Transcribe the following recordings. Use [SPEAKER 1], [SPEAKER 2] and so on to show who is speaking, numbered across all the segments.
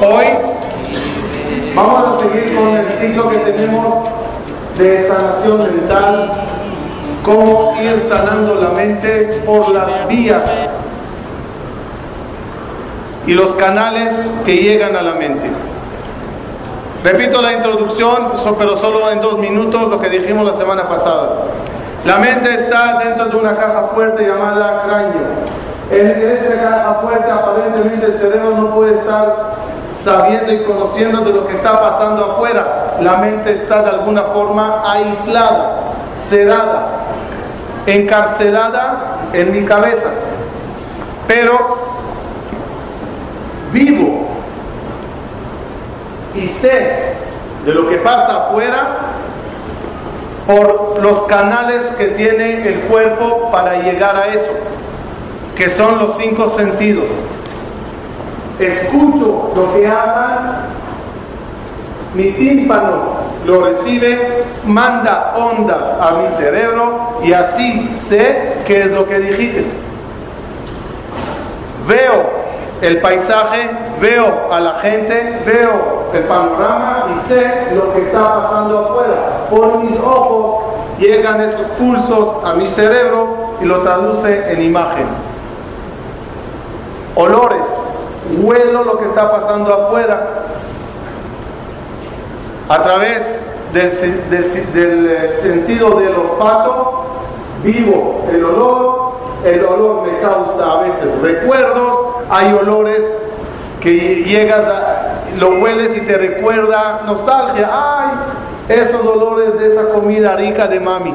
[SPEAKER 1] Hoy vamos a seguir con el ciclo que tenemos de sanación mental, cómo ir sanando la mente por las vías y los canales que llegan a la mente. Repito la introducción, pero solo en dos minutos lo que dijimos la semana pasada. La mente está dentro de una caja fuerte llamada cráneo. En esa caja fuerte aparentemente el cerebro no puede estar sabiendo y conociendo de lo que está pasando afuera. La mente está de alguna forma aislada, cerrada, encarcelada en mi cabeza. Pero vivo y sé de lo que pasa afuera por los canales que tiene el cuerpo para llegar a eso, que son los cinco sentidos. Escucho lo que hablan, mi tímpano lo recibe, manda ondas a mi cerebro y así sé qué es lo que dijiste. Veo el paisaje, veo a la gente, veo el panorama y sé lo que está pasando afuera. Por mis ojos llegan esos pulsos a mi cerebro y lo traduce en imagen. Olores, huelo lo que está pasando afuera. A través del, eh, sentido del olfato, vivo el olor, el olor me causa a veces recuerdos, hay olores que llegas a, lo hueles y te recuerda nostalgia, ay, esos olores de esa comida rica de mami,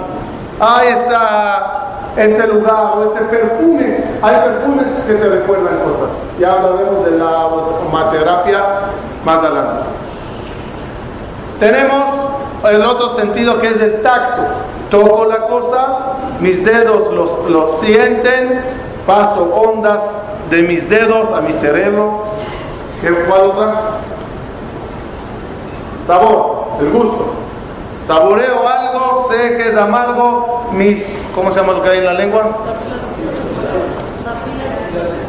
[SPEAKER 1] ay, esta, este lugar o este perfume, hay perfumes que te recuerdan cosas, ya hablaremos de la aromaterapia más adelante. Tenemos el otro sentido que es el tacto. Toco la cosa, mis dedos los, los sienten, paso ondas de mis dedos a mi cerebro. ¿Qué, ¿Cuál otra? Sabor, el gusto. Saboreo algo, sé que es amargo, mis, ¿cómo se llama lo que hay en la lengua?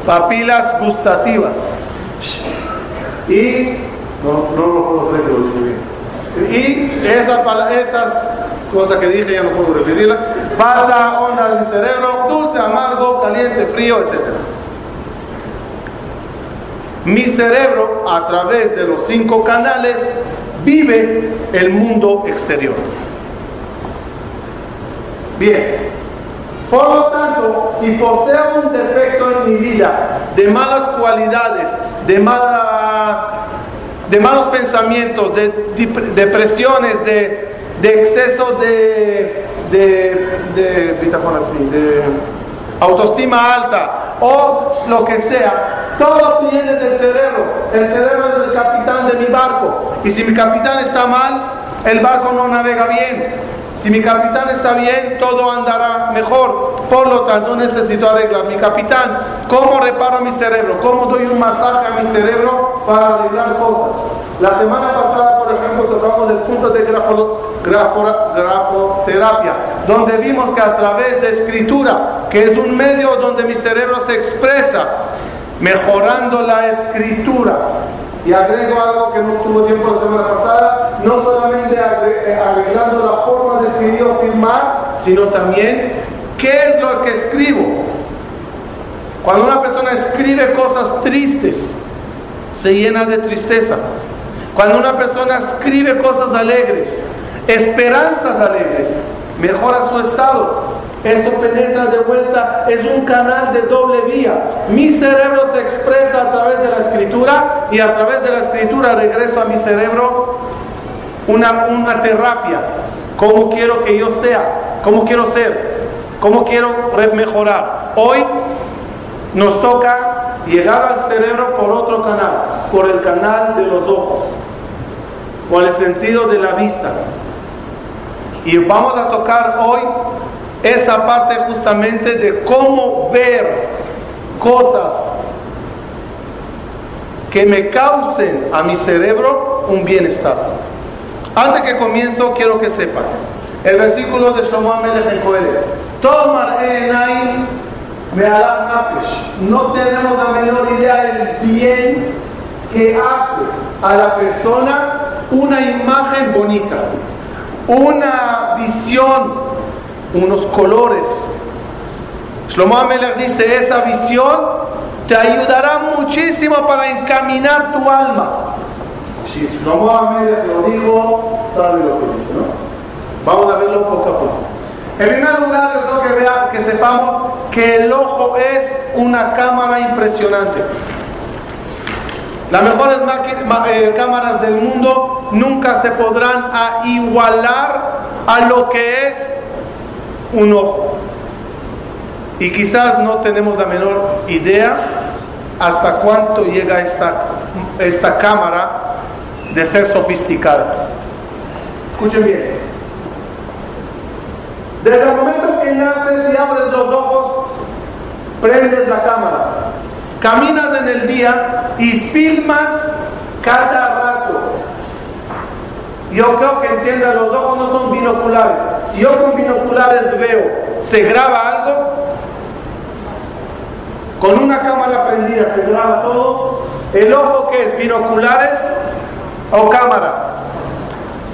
[SPEAKER 1] Papilas gustativas. Y no, no lo puedo creer bien. Y esas, esas cosas que dije ya no puedo repetirlas. Pasa onda en mi cerebro, dulce, amargo, caliente, frío, etc. Mi cerebro, a través de los cinco canales, vive el mundo exterior. Bien. Por lo tanto, si poseo un defecto en mi vida de malas cualidades, de mala de malos pensamientos, de dep- depresiones, de, de exceso de, de, de autoestima alta o lo que sea, todo viene del cerebro. El cerebro es el capitán de mi barco. Y si mi capitán está mal, el barco no navega bien. Si mi capitán está bien, todo andará mejor. Por lo tanto, necesito arreglar mi capitán. ¿Cómo reparo mi cerebro? ¿Cómo doy un masaje a mi cerebro para arreglar cosas? La semana pasada, por ejemplo, tocamos el punto de grafo- grafo- grafoterapia, donde vimos que a través de escritura, que es un medio donde mi cerebro se expresa, mejorando la escritura, y agrego algo que no tuvo tiempo la semana pasada, no solamente eh, arreglando la forma de escribir o firmar, sino también qué es lo que escribo. Cuando una persona escribe cosas tristes, se llena de tristeza. Cuando una persona escribe cosas alegres, esperanzas alegres, mejora su estado. Eso penetra de vuelta, es un canal de doble vía. Mi cerebro se expresa a través de la escritura y a través de la escritura regreso a mi cerebro una, una terapia. ¿Cómo quiero que yo sea? ¿Cómo quiero ser? ¿Cómo quiero mejorar? Hoy nos toca llegar al cerebro por otro canal, por el canal de los ojos, por el sentido de la vista. Y vamos a tocar hoy esa parte justamente de cómo ver cosas que me causen a mi cerebro un bienestar. Antes que comienzo, quiero que sepan, El versículo de Shlomo Amelech en. Tomar me. No tenemos la menor idea del bien que hace a la persona una imagen bonita, una visión, unos colores. Shlomo Amelech dice, esa visión te ayudará muchísimo para encaminar tu alma. Si Shlomo Amelech lo dijo, sabe lo que dice, ¿no? Vamos a verlo poco a poco. En primer lugar, yo creo que, vea, que sepamos que el ojo es una cámara impresionante. Las mejores eh, cámaras del mundo nunca se podrán igualar a lo que es un ojo. Y quizás no tenemos la menor idea hasta cuánto llega esta, esta cámara de ser sofisticada. Escuchen bien. Desde el momento que naces y abres los ojos, prendes la cámara. Caminas en el día y filmas cada rato. Yo creo que entiendan, los ojos no son binoculares. Si yo con binoculares veo, ¿se graba algo? Con una cámara prendida se graba todo. El ojo que es binoculares o cámara.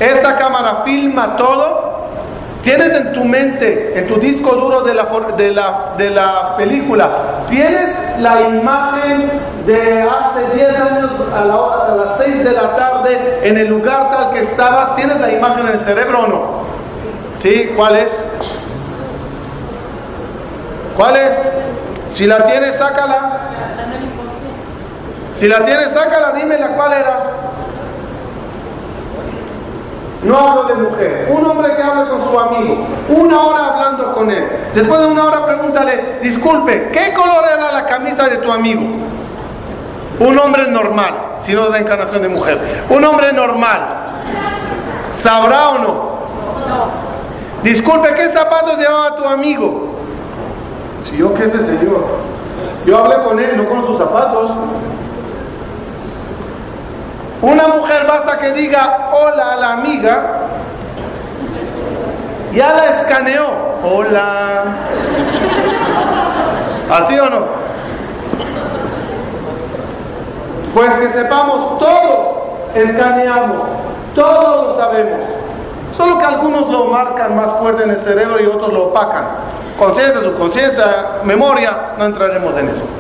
[SPEAKER 1] Esta cámara filma todo. Tienes en tu mente, en tu disco duro de la, de la, de la película, tienes la imagen de hace 10 años a, a las 6 de la tarde en el lugar tal que estabas. ¿Tienes la imagen en el cerebro o no? ¿Sí? ¿Cuál es? ¿Cuál es? Si la tienes, sácala. Si la tienes, sácala, dímela cuál era. No hablo de mujer. Un hombre que hable con su amigo. Una hora hablando con él. Después de una hora pregúntale, disculpe, ¿qué color era la camisa de tu amigo? Un hombre normal, si no es la encarnación de mujer. Un hombre normal. ¿Sabrá o no? Disculpe, ¿qué zapatos llevaba tu amigo? Si yo qué sé, Señor. Yo hablé con él, no con sus zapatos. Una mujer basta que diga hola a la amiga, ya la escaneó. Hola. ¿Así o no? Pues que sepamos, todos escaneamos, todos lo sabemos. Solo que algunos lo marcan más fuerte en el cerebro y otros lo opacan. Conciencia, subconsciencia, memoria, no entraremos en eso.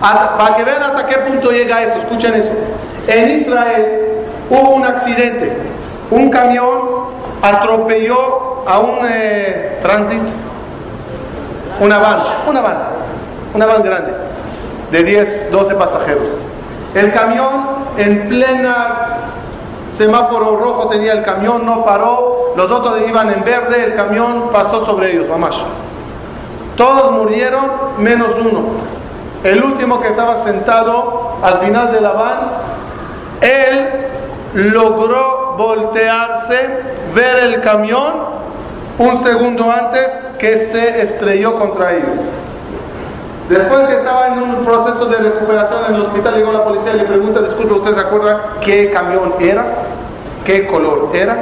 [SPEAKER 1] Para que vean hasta qué punto llega eso, escuchen eso. En Israel hubo un accidente. Un camión atropelló a un eh, tránsito, una van, una van, una van grande, de 10, 12 pasajeros. El camión en plena semáforo rojo tenía el camión, no paró, los otros iban en verde, el camión pasó sobre ellos, mamás. Todos murieron menos uno. El último que estaba sentado al final de la van, él logró voltearse, ver el camión un segundo antes que se estrelló contra ellos. Después que estaba en un proceso de recuperación en el hospital, llegó la policía y le pregunta, disculpe, ¿usted se acuerda qué camión era? ¿Qué color era?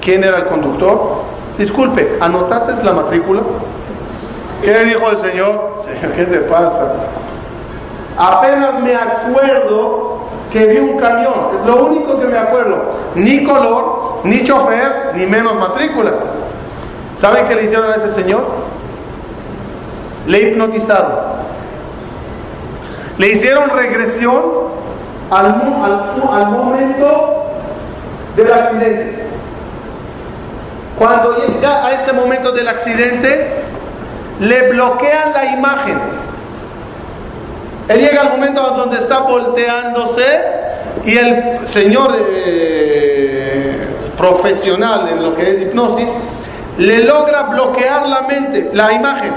[SPEAKER 1] ¿Quién era el conductor? Disculpe, ¿anotaste la matrícula? ¿Qué dijo el señor? Señor, ¿qué te pasa? Apenas me acuerdo que vi un camión, es lo único que me acuerdo. Ni color, ni chofer, ni menos matrícula. ¿Saben qué le hicieron a ese señor? Le hipnotizaron. Le hicieron regresión al, al, momento del accidente. Cuando llega a ese momento del accidente, le bloquean la imagen. Él llega al momento donde está volteándose y el señor eh, profesional en lo que es hipnosis le logra bloquear la mente, la imagen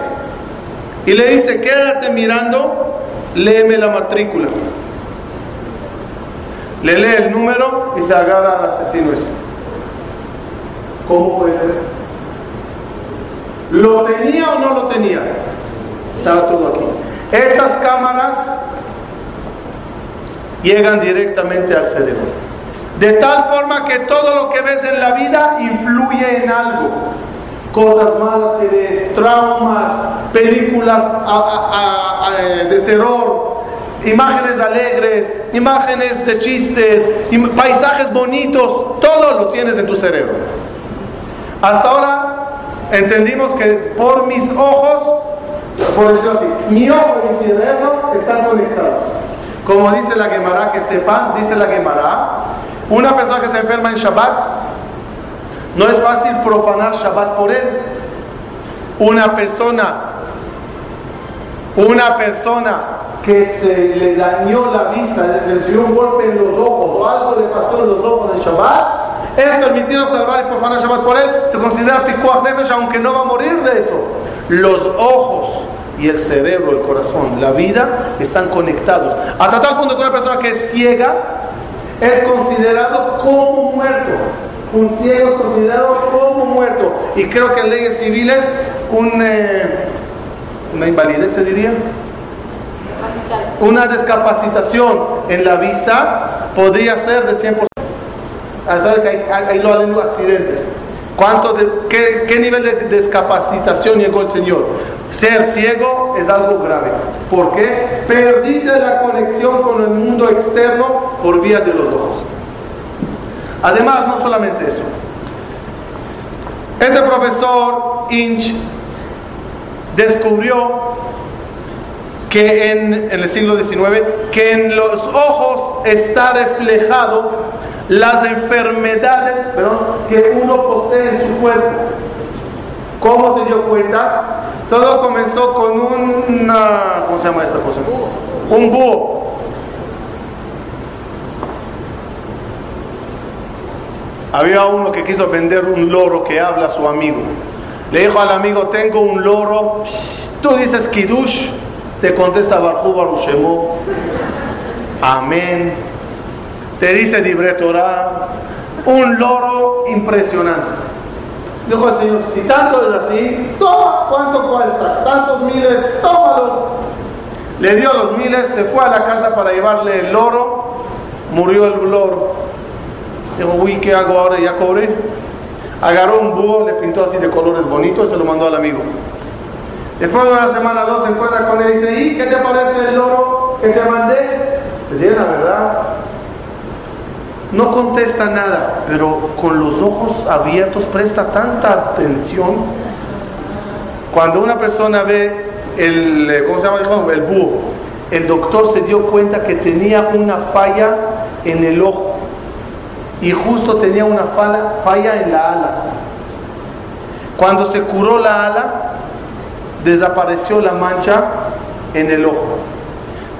[SPEAKER 1] y le dice, quédate mirando, léeme la matrícula. Le lee el número y se agarra al asesino ese. ¿Cómo puede ser? ¿Lo tenía o no lo tenía? Estaba todo aquí. Estas cámaras llegan directamente al cerebro. De tal forma que todo lo que ves en la vida influye en algo. Cosas malas que ves, traumas, películas eh, de terror, imágenes alegres, imágenes de chistes, paisajes bonitos, todo lo tienes en tu cerebro. Hasta ahora entendimos que por mis ojos, por así, mi ojo y mi cerebro están conectados. Como dice la Gemara, que sepan, dice la Gemara, una persona que se enferma en Shabbat, no es fácil profanar Shabbat por él. Una persona, una persona que se le dañó la vista, le recibió un golpe en los ojos o algo le pasó en los ojos en Shabbat, es permitido salvar y profanar Shabbat por él, se considera pikuach nefesh, aunque no va a morir de eso. Los ojos y el cerebro, el corazón, la vida están conectados. Hasta tal punto que una persona que es ciega es considerado como muerto. Un ciego es considerado como muerto. Y creo que en leyes civiles un, eh, una invalidez se diría. Una descapacitación en la vista podría ser de 100% a saber que hay, hay, hay accidentes. ¿Cuánto de, qué, qué, nivel de discapacitación llegó el Señor? Ser ciego es algo grave. ¿Por qué? Perdiste la conexión con el mundo externo por vía de los ojos. Además, no solamente eso. Este profesor Inch descubrió que en, en el siglo XIX, que en los ojos está reflejado las enfermedades que uno posee en su cuerpo. ¿Cómo se dio cuenta? Todo comenzó con una, ¿cómo se llama esta cosa? Un búho. Había uno que quiso vender un loro que habla a su amigo. Le dijo al amigo, tengo un loro. Tú dices Kidush, te contesta Barjú Barushemu. Amén te dice libre un loro impresionante. Dijo el Señor, si tanto es así, toma, ¿cuánto cuesta? Tantos miles, tómalos. Le dio los miles, se fue a la casa para llevarle el loro, murió el loro. Dijo, uy, ¿qué hago ahora? Ya cobré. Agarró un búho, le pintó así de colores bonitos y se lo mandó al amigo. Después de una semana, dos, se encuentra con él y dice, ¿y qué te parece el loro que te mandé? Se dice la verdad, no contesta nada, pero con los ojos abiertos presta tanta atención. Cuando una persona ve el, eh, ¿cómo se llama? El búho, el doctor se dio cuenta que tenía una falla en el ojo y justo tenía una falla, falla en la ala. Cuando se curó la ala, desapareció la mancha en el ojo.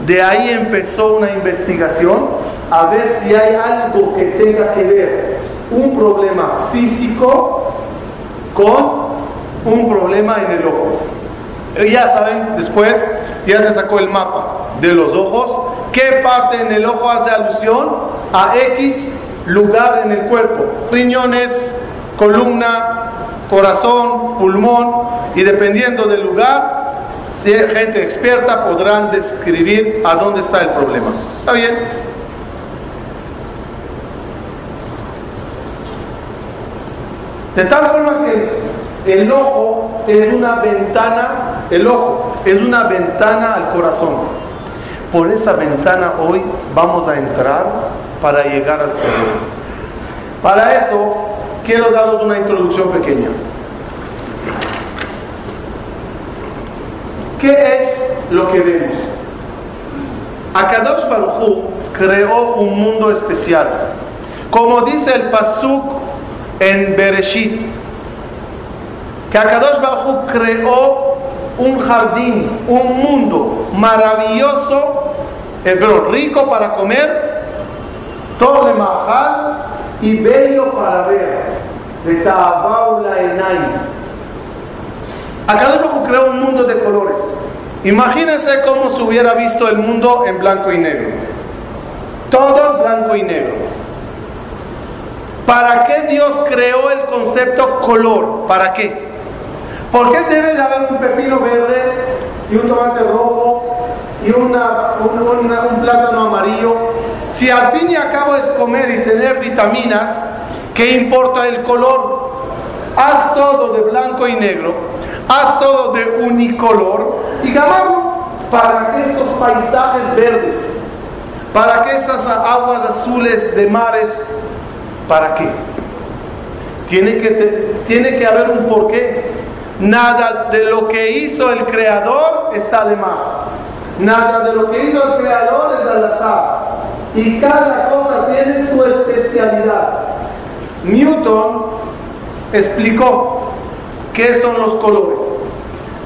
[SPEAKER 1] De ahí empezó una investigación a ver si hay algo que tenga que ver un problema físico con un problema en el ojo. Ya saben, después ya se sacó el mapa de los ojos, qué parte en el ojo hace alusión a X lugar en el cuerpo, riñones, columna, corazón, pulmón, y dependiendo del lugar, si gente experta podrán describir a dónde está el problema. ¿Está bien? De tal forma que el ojo es una ventana, el ojo es una ventana al corazón. Por esa ventana hoy vamos a entrar para llegar al cerebro. Para eso quiero daros una introducción pequeña. ¿Qué es lo que vemos? Akadosh Baruj creó un mundo especial. Como dice el Pasuk en Bereshit, que Akadosh Baruj creó un jardín, un mundo maravilloso, eh, pero rico para comer, todo de majal y bello para ver. De Tabaula Enay. Akadosh Baruj creó un mundo de colores. Imagínense cómo se hubiera visto el mundo en blanco y negro. Todo blanco y negro. ¿Para qué Dios creó el concepto color? ¿Para qué? ¿Por qué debe de haber un pepino verde y un tomate rojo y una, un plátano amarillo? Si al fin y al cabo es comer y tener vitaminas, ¿qué importa el color? Haz todo de blanco y negro, haz todo de unicolor y gamarlo para que esos paisajes verdes, para que esas aguas azules de mares, ¿para qué? Tiene que, tiene que haber un porqué. Nada de lo que hizo el creador está de más. Nada de lo que hizo el creador es al azar. Y cada cosa tiene su especialidad. Newton explicó qué son los colores.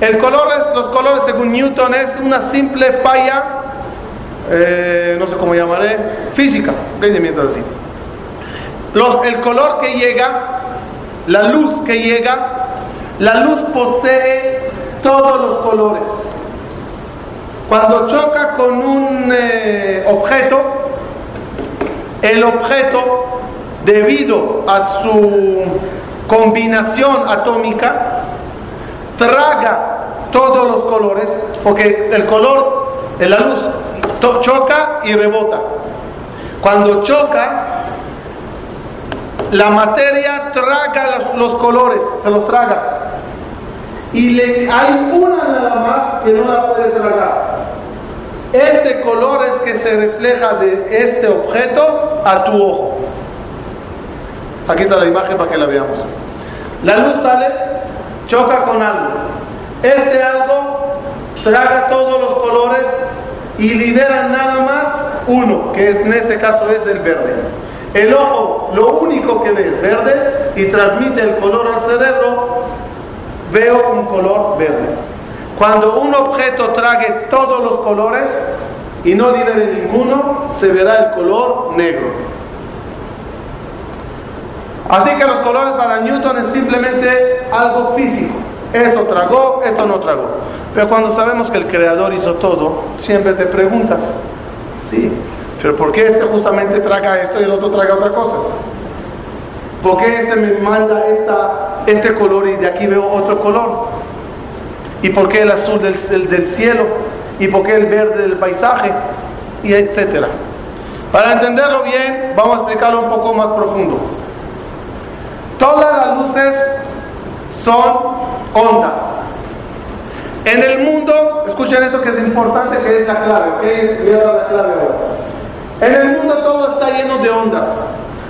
[SPEAKER 1] El color es, los colores según Newton es una simple falla, eh, no sé cómo llamaré, física. Así. El color que llega, la luz que llega, la luz posee todos los colores. Cuando choca con un eh, objeto, el objeto, debido a su combinación atómica, traga todos los colores, porque el color de la luz choca y rebota. Cuando choca, la materia traga los, colores, se los traga. Y le, hay una nada más que no la puede tragar. Ese color es que se refleja de este objeto a tu ojo. Aquí está la imagen para que la veamos. La luz sale, choca con algo. Este algo traga todos los colores y libera nada más uno, que en este caso es el verde. El ojo lo único que ve es verde y transmite el color al cerebro, veo un color verde. Cuando un objeto trague todos los colores y no libere ninguno, se verá el color negro. Así que los colores para Newton es simplemente algo físico. Esto tragó, esto no tragó. Pero cuando sabemos que el creador hizo todo, siempre te preguntas, sí, pero ¿por qué este justamente traga esto y el otro traga otra cosa? ¿Por qué este me manda esta, este color y de aquí veo otro color? ¿Y por qué el azul del, del cielo? ¿Y por qué el verde del paisaje? Y etcétera. Para entenderlo bien, vamos a explicarlo un poco más profundo. Todas las luces son ondas. En el mundo, escuchen eso que es importante, que es la clave, ¿ok? Voy a dar la clave. En el mundo todo está lleno de ondas.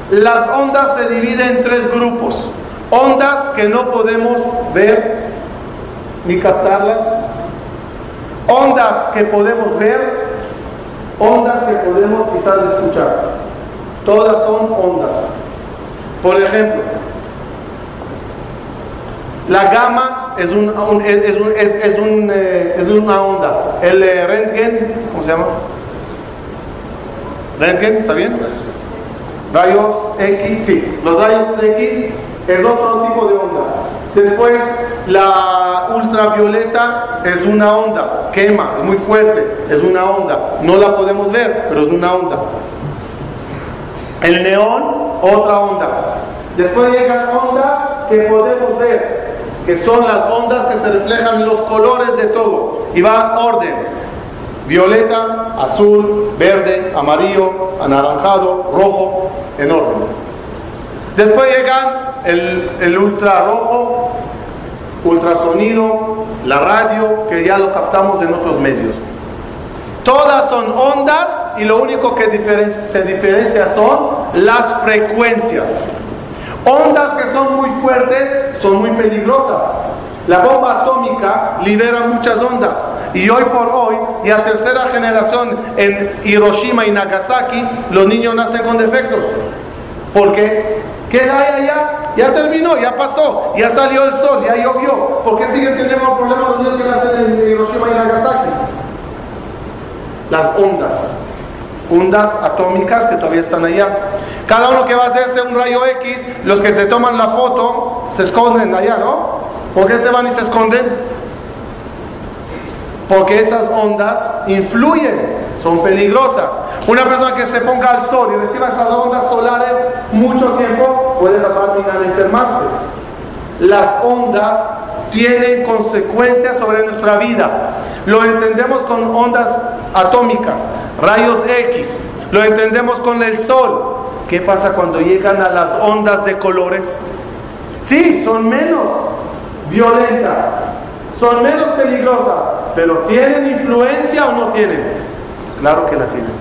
[SPEAKER 1] Las ondas se dividen en tres grupos. Ondas que no podemos ver ni captarlas. Ondas que podemos ver. Ondas que podemos quizás escuchar. Todas son ondas. Por ejemplo, la gama es, un, eh, es, una onda. El eh, rentgen, ¿cómo se llama? ¿Rentgen? ¿Está bien? Rayos X, sí. Los rayos X es otro tipo de onda. Después, la ultravioleta es una onda, quema, es muy fuerte, es una onda. No la podemos ver, pero es una onda. El neón, otra onda. Después llegan ondas que podemos ver, que son las ondas que se reflejan los colores de todo. Y va orden violeta, azul, verde, amarillo, anaranjado, rojo, en orden. Después llegan el, el ultrarrojo, ultrasonido, la radio, que ya lo captamos en otros medios. Todas son ondas y lo único que se diferencia son las frecuencias. Ondas que son muy fuertes son muy peligrosas. La bomba atómica libera muchas ondas. Y hoy por hoy, y a tercera generación en Hiroshima y Nagasaki, los niños nacen con defectos. ¿Por qué? ¿Qué hay allá? Ya terminó, ya pasó, ya salió el sol, ya llovió. ¿Por qué siguen teniendo problemas los niños que nacen en Hiroshima y Nagasaki? Las ondas. Ondas atómicas que todavía están allá. Cada uno que va a hacerse un rayo X, los que te toman la foto se esconden allá, ¿no? ¿Por qué se van y se esconden? Porque esas ondas influyen, son peligrosas. Una persona que se ponga al sol y reciba esas ondas solares mucho tiempo puede terminar de enfermarse. Las ondas tienen consecuencias sobre nuestra vida. Lo entendemos con ondas atómicas, rayos X. Lo entendemos con el sol. ¿Qué pasa cuando llegan a las ondas de colores? Sí, son menos violentas, son menos peligrosas, pero ¿tienen influencia o no tienen? Claro que la tienen.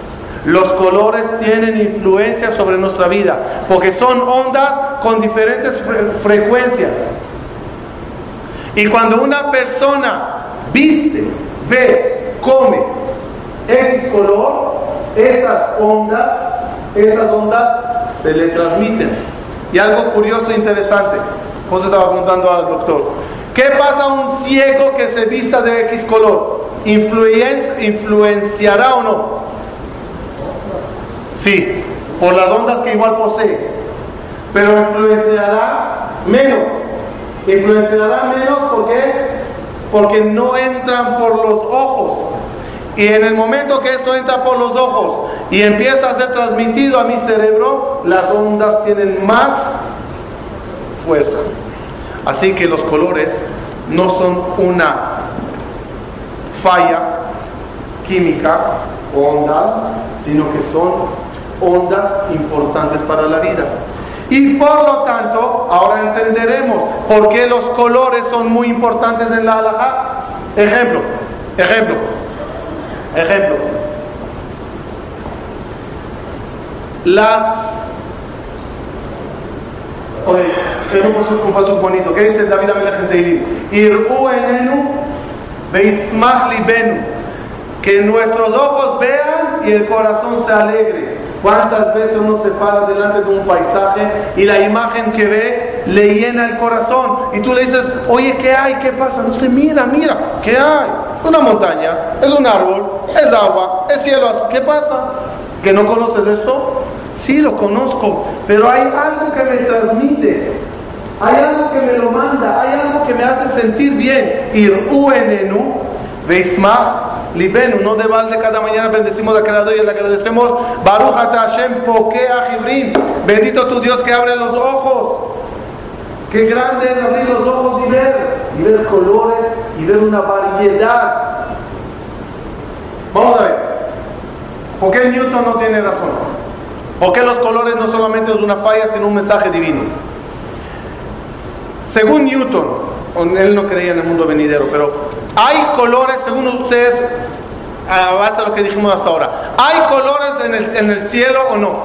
[SPEAKER 1] Los colores tienen influencia sobre nuestra vida, porque son ondas con diferentes frecuencias. Y cuando una persona viste, ve, come X color, esas ondas, esas ondas se le transmiten. Y algo curioso e interesante, José estaba preguntando al doctor, ¿qué pasa a un ciego que se vista de X color? ¿Influenciará o no? Sí, por las ondas que igual posee, pero influenciará menos. Influenciará menos ¿por Porque no entran por los ojos. Y en el momento que esto entra por los ojos y empieza a ser transmitido a mi cerebro, las ondas tienen más fuerza. Así que los colores no son una falla química o onda, sino que son ondas importantes para la vida. Y por lo tanto, ahora entenderemos por qué los colores son muy importantes en la halajá. Ejemplo, ejemplo, ejemplo. Las. Oye, es un paso, bonito. ¿Qué dice David Amelech en Ir'u enenu beismach libenu. Que nuestros ojos vean y el corazón se alegre. ¿Cuántas veces uno se para delante de un paisaje y la imagen que ve le llena el corazón? Y tú le dices, oye, ¿qué hay? ¿Qué pasa? No se mira, mira, ¿qué hay? Una montaña, es un árbol, es agua, es cielo. ¿Qué pasa? ¿Que no conoces esto? Sí, lo conozco, pero hay algo que me transmite. Hay algo que me lo manda, hay algo que me hace sentir bien. Ir uenenu, veisma Libenu, no de balde cada mañana bendecimos a Creador y le agradecemos. Baruch Hashem Pokea Jibrim. Bendito tu Dios que abre los ojos. Qué grande es abrir los ojos y ver, y ver colores y ver una variedad. Vamos a ver. ¿Por qué Newton no tiene razón? ¿Por qué los colores no solamente es una falla, sino un mensaje divino? Según Newton, él no creía en el mundo venidero, pero hay colores, según ustedes, a base de lo que dijimos hasta ahora, ¿hay colores en el, cielo o no?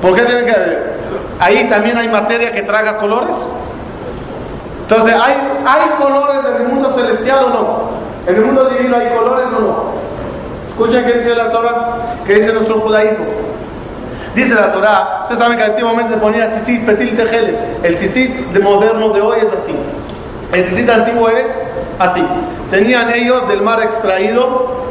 [SPEAKER 1] ¿Por qué tienen que Ahí también hay materia que traga colores. Entonces, ¿hay, ¿hay colores en el mundo celestial o no? ¿En el mundo divino hay colores o no? Escuchen qué dice la Torah, qué dice nuestro judaísmo. Dice la Torah, ustedes saben que antiguamente ponía tzitzit, petil, tejele. El tzitzit de moderno de hoy es así. El tzitzit antiguo es así. Tenían ellos del mar extraído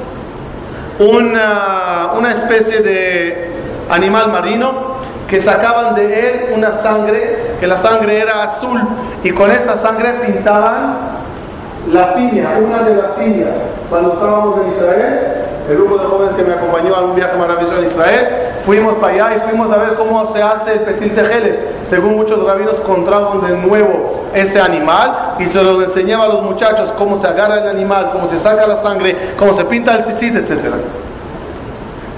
[SPEAKER 1] una, una especie de animal marino que sacaban de él una sangre, que la sangre era azul, y con esa sangre pintaban la piña, una de las piñas. Cuando estábamos en Israel, el grupo de jóvenes que me acompañó a un viaje maravilloso a Israel, fuimos para allá y fuimos a ver cómo se hace el petit tejele. Según muchos rabinos, encontraron de nuevo ese animal y se lo enseñaba a los muchachos cómo se agarra el animal, cómo se saca la sangre, cómo se pinta el tzitzit, etc.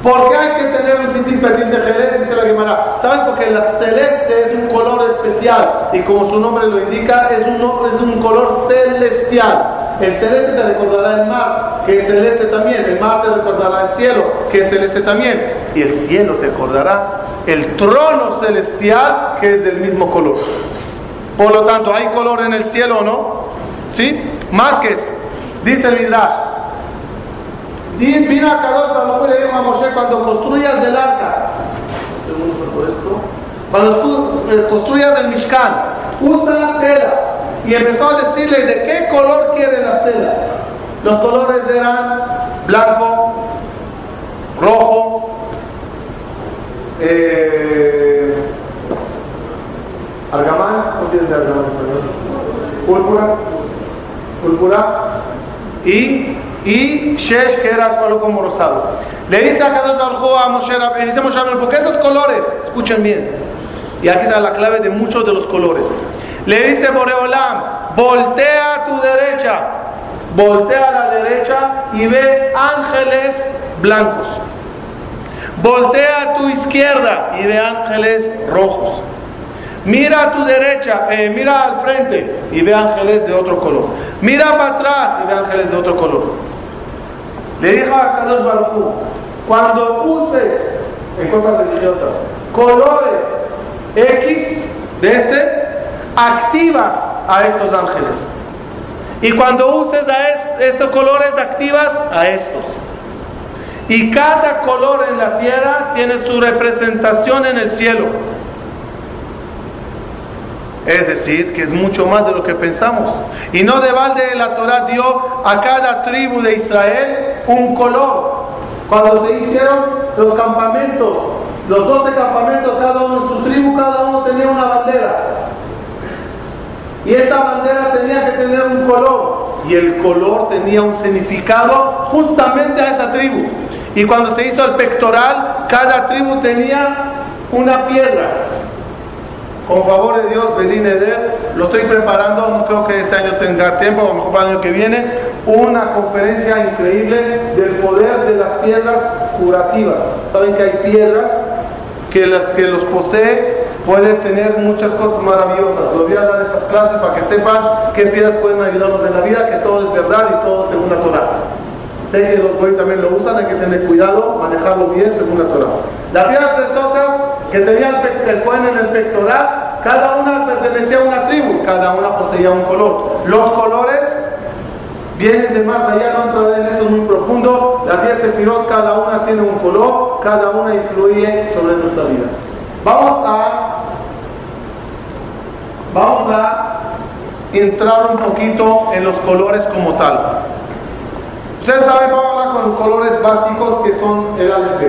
[SPEAKER 1] ¿Por qué hay que tener un tzitzit petit tejele? Dice la Gemara. ¿Sabes? Porque la celeste es un color especial y como su nombre lo indica, es un, es un color celestial. El celeste te recordará el mar, que es celeste también. El mar te recordará el cielo, que es celeste también. Y el cielo te recordará el trono celestial, que es del mismo color. Por lo tanto, ¿hay color en el cielo o no? ¿Sí? Más que eso. Dice el Midrash. Vino a Kadosh le dijo a Moshe, cuando construyas el arca, cuando tú eh, construyas el Mishkan, usa telas y empezó a decirle de qué color quieren las telas. Los colores eran blanco, rojo, eh, argamán, ¿cómo se dice argamán? Púrpura, púrpura y y Shesh que era algo como rosado. Le dice a Kadosh Baruj a Moshe le dice Moshe ¿por qué esos colores? Escuchen bien. Y aquí está la clave de muchos de los colores. Le dice Boreolam, voltea a tu derecha. Voltea a la derecha y ve ángeles blancos. Voltea a tu izquierda y ve ángeles rojos. Mira a tu derecha, eh, mira al frente y ve ángeles de otro color. Mira para atrás y ve ángeles de otro color. Le dijo a Kadosh cuando uses en cosas religiosas colores X de este, activas a estos ángeles. Y cuando uses a estos colores, activas a estos. Y cada color en la tierra tiene su representación en el cielo. Es decir, que es mucho más de lo que pensamos. Y no de balde la Torah dio a cada tribu de Israel un color. Cuando se hicieron los campamentos, los doce campamentos, cada uno en su tribu, cada uno tenía una bandera. Y esta bandera tenía que tener un color. Y el color tenía un significado justamente a esa tribu. Y cuando se hizo el pectoral, cada tribu tenía una piedra. Con favor de Dios, Belín Eder, lo estoy preparando, no creo que este año tenga tiempo, a lo mejor para el año que viene, una conferencia increíble del poder de las piedras curativas. Saben que hay piedras que las que los posee pueden tener muchas cosas maravillosas. Les voy a dar esas clases para que sepan qué piedras pueden ayudarnos en la vida, que todo es verdad y todo según la Torah. Sé que los goy también lo usan, hay que tener cuidado, manejarlo bien según la Torah. La piedra preciosa que tenía el, el en el pectoral, cada una pertenecía a una tribu, cada una poseía un color. Los colores vienen de más allá, no entraré en eso muy profundo. Las 10 sefirot, cada una tiene un color, cada una influye sobre nuestra vida. Vamos a, vamos a entrar un poquito en los colores como tal. Ustedes saben, vamos a hablar con colores básicos que son el ALP.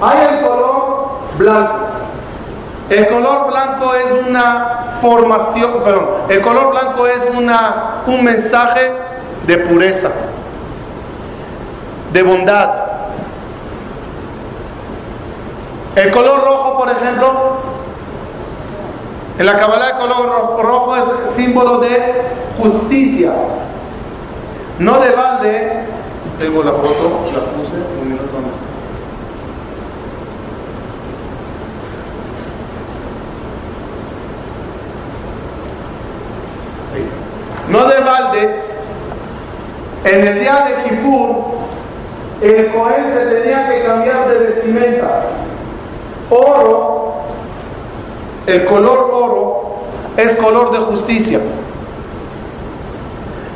[SPEAKER 1] Hay el color blanco. El color blanco es una formación, perdón, el color blanco es una, un mensaje de pureza, de bondad. El color rojo, por ejemplo, en la Kabbalah el color rojo es símbolo de justicia. No de balde, tengo la foto, la puse, un minuto No de balde, en el día de Kippur, el Cohen se tenía que cambiar de vestimenta. Oro, el color oro, es color de justicia.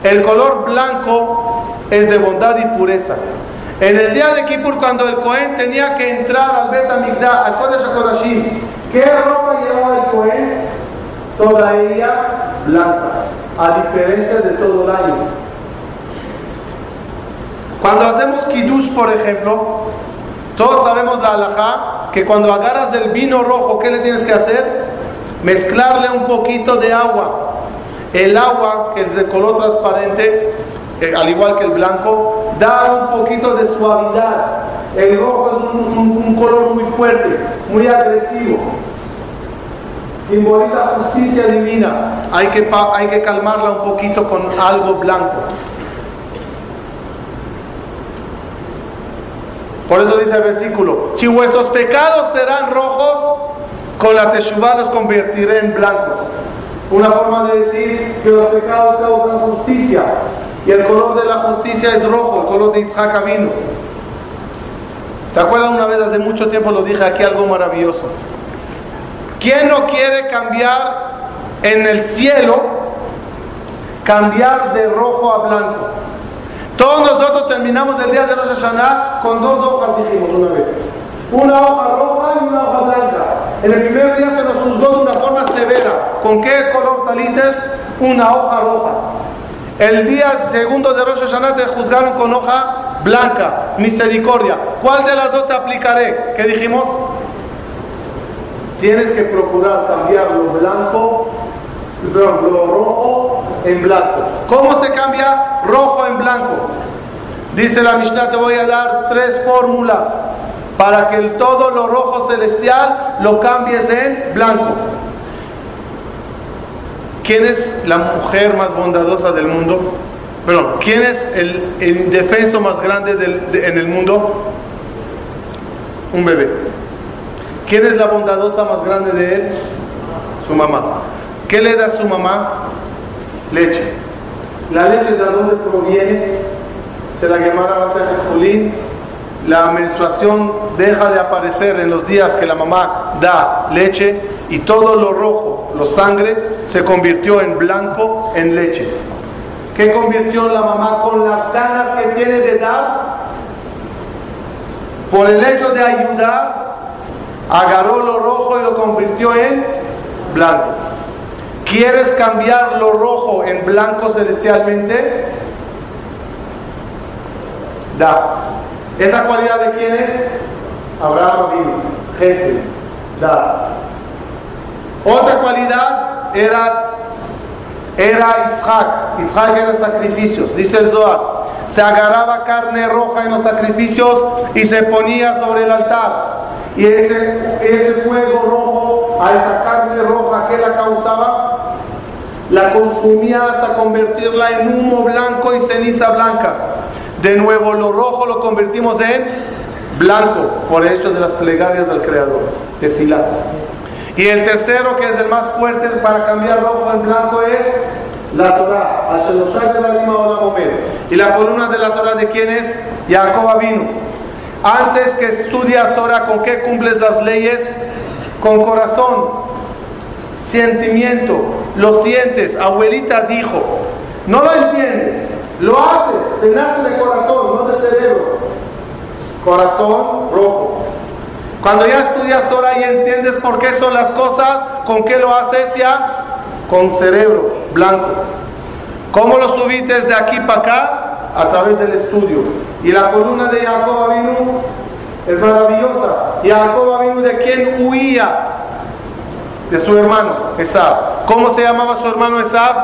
[SPEAKER 1] El color blanco es de bondad y pureza. En el día de Kippur, cuando el Cohen tenía que entrar al Bet al Kodesh HaKodashim, ¿qué ropa llevaba el Cohen? Toda ella blanca, a diferencia de todo el año. Cuando hacemos Kiddush, por ejemplo, todos sabemos la halajá, que cuando agarras el vino rojo, ¿qué le tienes que hacer? Mezclarle un poquito de agua el agua, que es de color transparente, eh, al igual que el blanco, da un poquito de suavidad. El rojo es un, color muy fuerte, muy agresivo. Simboliza justicia divina. Hay que, hay que calmarla un poquito con algo blanco. Por eso dice el versículo, si vuestros pecados serán rojos, con la teshuvah los convertiré en blancos. Una forma de decir que los pecados causan justicia. Y el color de la justicia es rojo, el color de vino. ¿Se acuerdan una vez hace mucho tiempo lo dije aquí algo maravilloso? ¿Quién no quiere cambiar en el cielo, cambiar de rojo a blanco? Todos nosotros terminamos el día de Rosh Hashanah con dos hojas, dijimos una vez. Una hoja roja y una hoja blanca. En el primer día se nos juzgó de una forma severa. ¿Con qué color salites? Una hoja roja. El día segundo de Rosh Hashanah te juzgaron con hoja blanca, misericordia. ¿Cuál de las dos te aplicaré? ¿Qué dijimos? Tienes que procurar cambiar lo blanco, lo rojo en blanco. ¿Cómo se cambia rojo en blanco? Dice la Mishnah, te voy a dar tres fórmulas para que el todo lo rojo celestial lo cambies en blanco. ¿Quién es la mujer más bondadosa del mundo? Bueno, ¿quién es el, indefenso más grande en el mundo? Un bebé. ¿Quién es la bondadosa más grande de él? Su mamá. ¿Qué le da a su mamá? Leche. ¿La leche de dónde proviene? Se la llamará a Julín. La menstruación deja de aparecer en los días que la mamá da leche y todo lo rojo, lo sangre, se convirtió en blanco, en leche. ¿Qué convirtió la mamá con las ganas que tiene de dar? Por el hecho de ayudar, agarró lo rojo y lo convirtió en blanco. ¿Quieres cambiar lo rojo en blanco celestialmente? Da. ¿Esa cualidad de quién es? Abraham vino. Da. Otra cualidad era, era Isaac. Isaac era sacrificios. Dice el Zohar. Se agarraba carne roja en los sacrificios y se ponía sobre el altar. Y ese, ese fuego rojo, a esa carne roja que la causaba, la consumía hasta convertirla en humo blanco y ceniza blanca. De nuevo lo rojo lo convertimos en blanco por hecho de las plegarias del Creador, de filar. Y el tercero, que es el más fuerte para cambiar rojo en blanco, es la Torah. Y la columna de la Torah de quién es? Jacob vino. Antes que estudias Torah, ¿con qué cumples las leyes? Con corazón, sentimiento, lo sientes. Abuelita dijo, no lo entiendes, lo haces, te nace de corazón, no de cerebro. Corazón rojo. Cuando ya estudias Torah y entiendes por qué son las cosas, ¿con qué lo haces ya? Con cerebro blanco. ¿Cómo lo subiste de aquí para acá? A través del estudio. Y la columna de Jacob vino es maravillosa. Jacob vino de quien huía de su hermano Esab. ¿Cómo se llamaba su hermano Esab?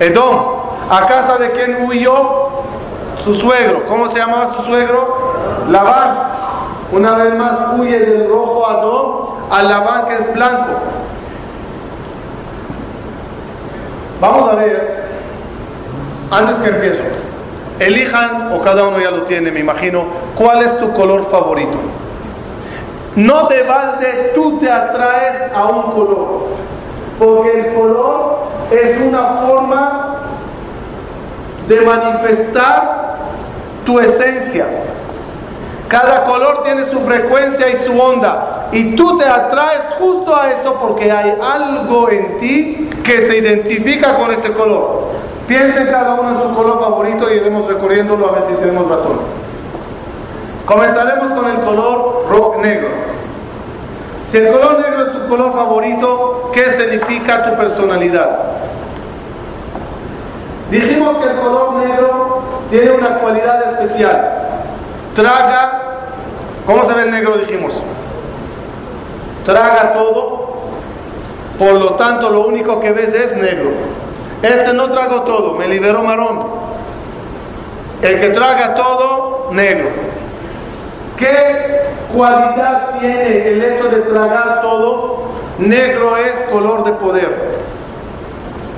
[SPEAKER 1] Edom. ¿A casa de quién huyó? Su suegro. ¿Cómo se llamaba su suegro? Labán. Una vez más huye del rojo Adón al Labán que es blanco. Vamos a ver, antes que empiezo, elijan, o cada uno ya lo tiene, me imagino, cuál es tu color favorito. No de balde tú te atraes a un color, porque el color es una forma de manifestar tu esencia. Cada color tiene su frecuencia y su onda. Y tú te atraes justo a eso porque hay algo en ti que se identifica con este color. Piensen cada uno en su color favorito y iremos recorriéndolo a ver si tenemos razón. Comenzaremos con el color negro. Si el color negro es tu color favorito, ¿qué significa tu personalidad? Dijimos que el color negro tiene una cualidad especial. Traga, ¿cómo se ve el negro? Dijimos. Traga todo, por lo tanto lo único que ves es negro. Este no trago todo, me liberó marrón. El que traga todo, negro. ¿Qué cualidad tiene el hecho de tragar todo? Negro es color de poder.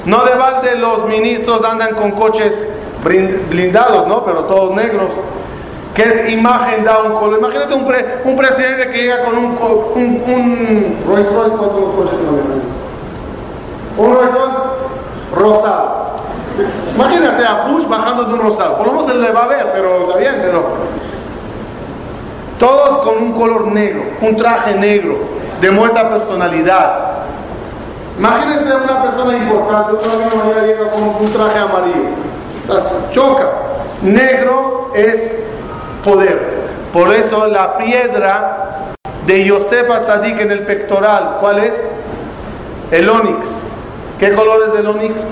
[SPEAKER 1] No de balde los ministros andan con coches blindados, ¿no? Pero todos negros. ¿Qué imagen da un color? Imagínate un, presidente que llega con un, Rolls Royce, ¿cuántos coches que Un Rolls Royce rosado. Imagínate a Bush bajando de un rosado. Por lo menos se le va a ver, pero está bien, todos con un color negro, un traje negro, demuestra personalidad. Imagínense una persona importante, otro amigo llega con un traje amarillo. O choca. Negro es poder. Por eso la piedra de Yosef Atzadik en el pectoral, ¿cuál es? El onix. ¿Qué color es el onix?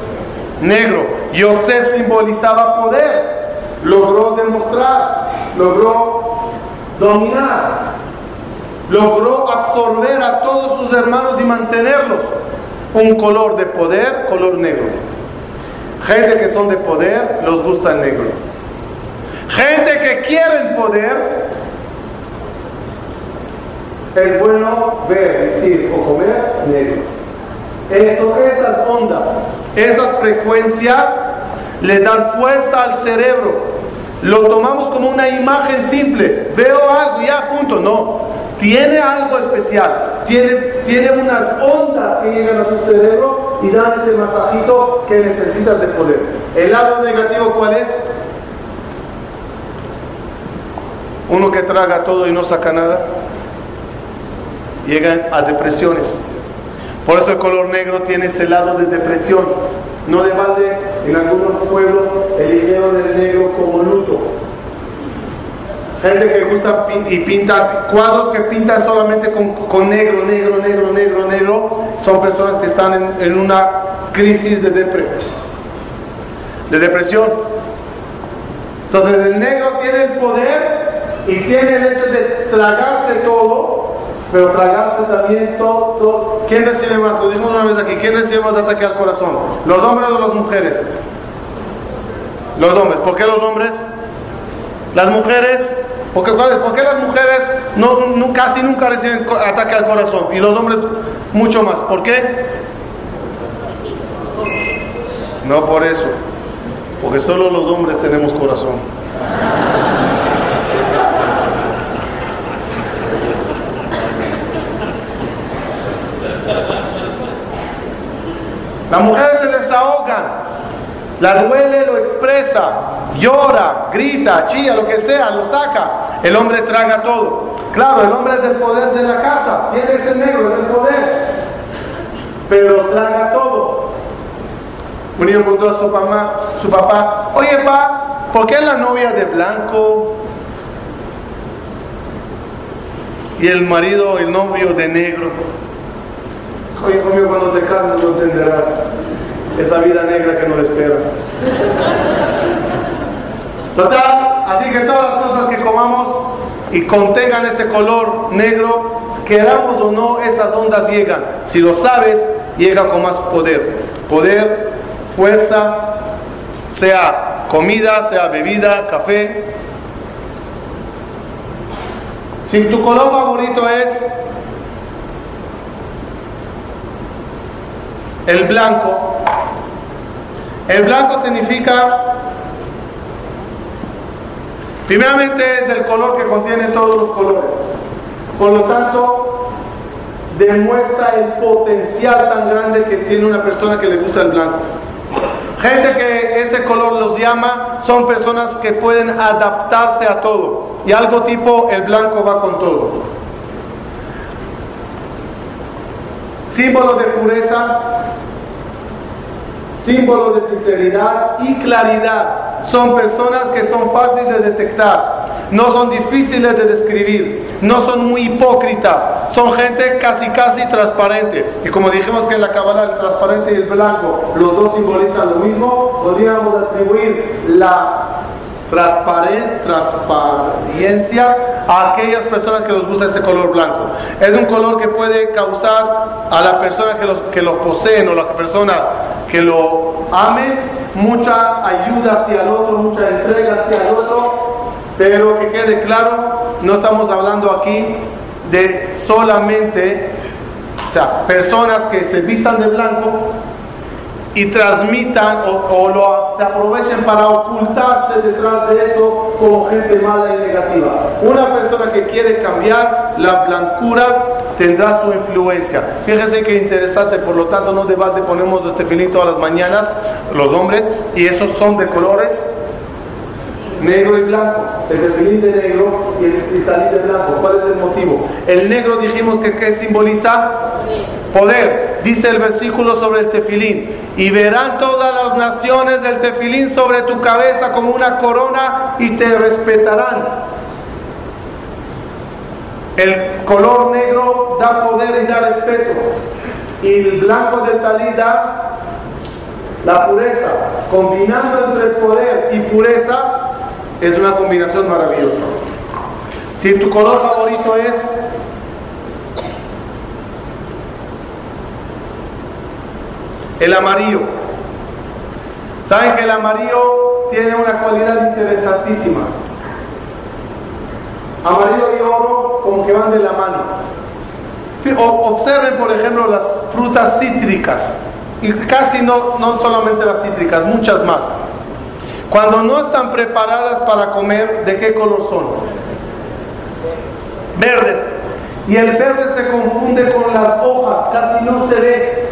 [SPEAKER 1] Negro. Yosef simbolizaba poder. Logró demostrar, logró dominar, logró absorber a todos sus hermanos y mantenerlos. Un color de poder, color negro. Gente que son de poder, los gusta el negro. Gente que quiere el poder, es bueno ver, vestir o comer negro. Eso, esas ondas, esas frecuencias le dan fuerza al cerebro. Lo tomamos como una imagen simple. Veo algo, ya, punto. No. Tiene algo especial. Tiene, tiene unas ondas que llegan a tu cerebro y dan ese masajito que necesitas de poder. ¿El lado negativo cuál es? Uno que traga todo y no saca nada. Llegan a depresiones. Por eso el color negro tiene ese lado de depresión. No de en algunos pueblos eligieron el negro como luto. Gente que gusta y pinta cuadros que pintan solamente con, negro, negro, negro, negro, negro, son personas que están en, una crisis de depresión. De depresión. Entonces el negro tiene el poder y tiene el hecho de tragarse todo pero tragarse también todo, ¿Quién recibe más? Lo dijimos una vez aquí, ¿quién recibe más ataque al corazón? ¿Los hombres o las mujeres? Los hombres. ¿Por qué los hombres? Las mujeres, ¿por qué, ¿por qué las mujeres no, casi nunca reciben ataque al corazón? Y los hombres mucho más. ¿Por qué? No por eso. Porque solo los hombres tenemos corazón. Las mujeres se desahogan, la duele, lo expresa, llora, grita, chilla, lo que sea, lo saca. El hombre traga todo. Claro, el hombre es el poder de la casa, tiene ese negro, es el poder. Pero traga todo. Un niño preguntó a su mamá, su papá, oye pa, ¿por qué la novia de blanco? Y el marido, el novio de negro. Hijo mío, cuando te cases no entenderás esa vida negra que nos espera. Total, así que todas las cosas que comamos y contengan ese color negro, queramos o no, esas ondas llegan. Si lo sabes, llega con más poder. Poder, fuerza, sea comida, sea bebida, café. Si tu color favorito es el blanco. El blanco significa, primeramente es el color que contiene todos los colores. Por lo tanto, demuestra el potencial tan grande que tiene una persona que le gusta el blanco. Gente que ese color los llama son personas que pueden adaptarse a todo. Y algo tipo el blanco va con todo. Símbolo de pureza, símbolo de sinceridad y claridad. Son personas que son fáciles de detectar, no son difíciles de describir, no son muy hipócritas, son gente casi casi transparente. Y como dijimos que en la Kabbalah el transparente y el blanco, los dos simbolizan lo mismo, podríamos atribuir la transparencia a aquellas personas que les gusta ese color blanco. Es un color que puede causar a las personas que, los, que lo poseen o las personas que lo amen mucha ayuda hacia el otro, mucha entrega hacia el otro, pero que quede claro, no estamos hablando aquí de solamente personas que se vistan de blanco y transmitan o, se aprovechen para ocultarse detrás de eso como gente mala y negativa. Una persona que quiere cambiar la blancura tendrá su influencia. Fíjense qué interesante, por lo tanto no de ponemos este filito todas las mañanas los hombres y esos son de colores negro y blanco. El filín de negro y el cristalín de blanco. ¿Cuál es el motivo? El negro dijimos que ¿qué simboliza poder. Dice el versículo sobre el tefilín. Y verán todas las naciones del tefilín sobre tu cabeza como una corona y te respetarán. El color negro da poder y da respeto. Y el blanco del talí da la pureza. Combinando entre poder y pureza es una combinación maravillosa. Si tu color favorito es el amarillo, saben que el amarillo tiene una cualidad interesantísima. Amarillo y oro como que van de la mano. Observen, por ejemplo, las frutas cítricas. Y casi no, no solamente las cítricas, muchas más. Cuando no están preparadas para comer, ¿de qué color son? Verdes. Y el verde se confunde con las hojas, casi no se ve.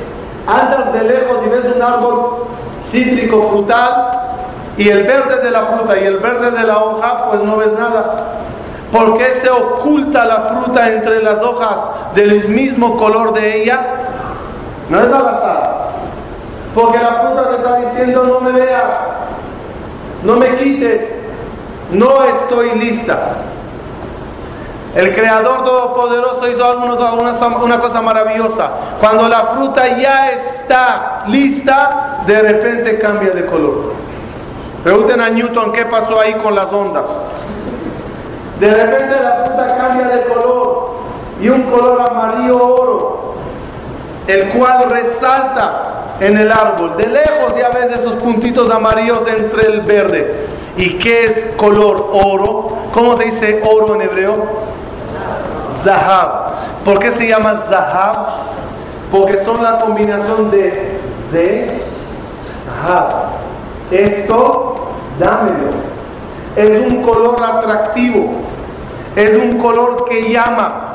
[SPEAKER 1] Andas de lejos y ves un árbol cítrico, frutal, y el verde de la fruta y el verde de la hoja, pues no ves nada. ¿Por qué se oculta la fruta entre las hojas del mismo color de ella? No es al azar. Porque la fruta te está diciendo no me veas, no me quites, no estoy lista. El Creador Todopoderoso hizo una, una cosa maravillosa. Cuando la fruta ya está lista, de repente cambia de color. Pregunten a Newton qué pasó ahí con las ondas. De repente la fruta cambia de color y un color amarillo oro, el cual resalta en el árbol. De lejos ya ves esos puntitos amarillos entre el verde. ¿Y qué es color oro? ¿Cómo se dice oro en hebreo? Zahab. ¿Por qué se llama Zahab? Porque son la combinación de Z, Zahab. Esto, dámelo. Es un color atractivo. Es un color que llama.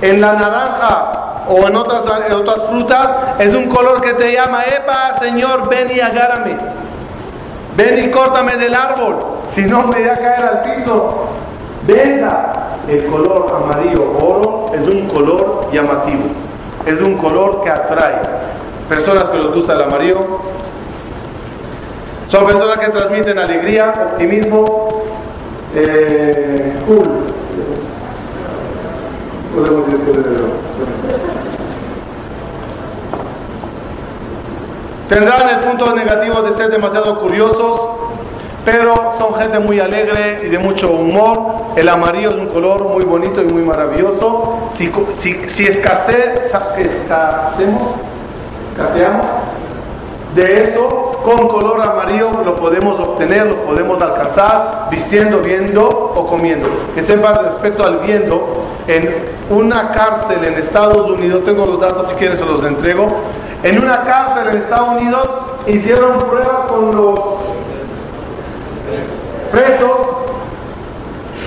[SPEAKER 1] En la naranja o en otras, otras frutas es un color que te llama, epa, Señor, ven y agárrame. Ven y córtame del árbol, si no me voy a caer al piso. Venga, el color amarillo oro es un color llamativo, es un color que atrae. Personas que les gusta el amarillo son personas que transmiten alegría, optimismo, eh, cool. Podemos Tendrán el punto negativo de ser demasiado curiosos, pero son gente muy alegre y de mucho humor. El amarillo es un color muy bonito y muy maravilloso. Si, si, si escasemos, escaseamos de eso, con color amarillo lo podemos obtener, lo podemos alcanzar vistiendo, viendo o comiendo. Que sepan respecto al viendo, en una cárcel en Estados Unidos, tengo los datos si quieren se los entrego, en una cárcel en Estados Unidos hicieron pruebas con los presos,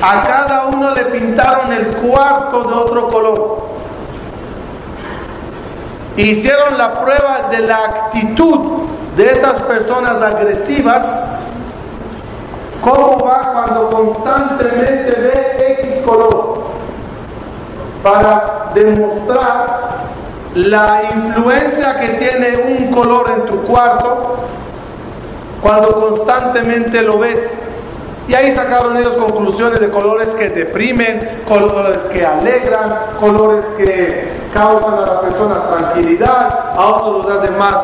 [SPEAKER 1] a cada uno le pintaron el cuarto de otro color. Hicieron la prueba de la actitud de esas personas agresivas, cómo va cuando constantemente ve X color, para demostrar la influencia que tiene un color en tu cuarto cuando constantemente lo ves. Y ahí sacaron ellos conclusiones de colores que deprimen, colores que alegran, colores que causan a la persona tranquilidad, a otros los hacen más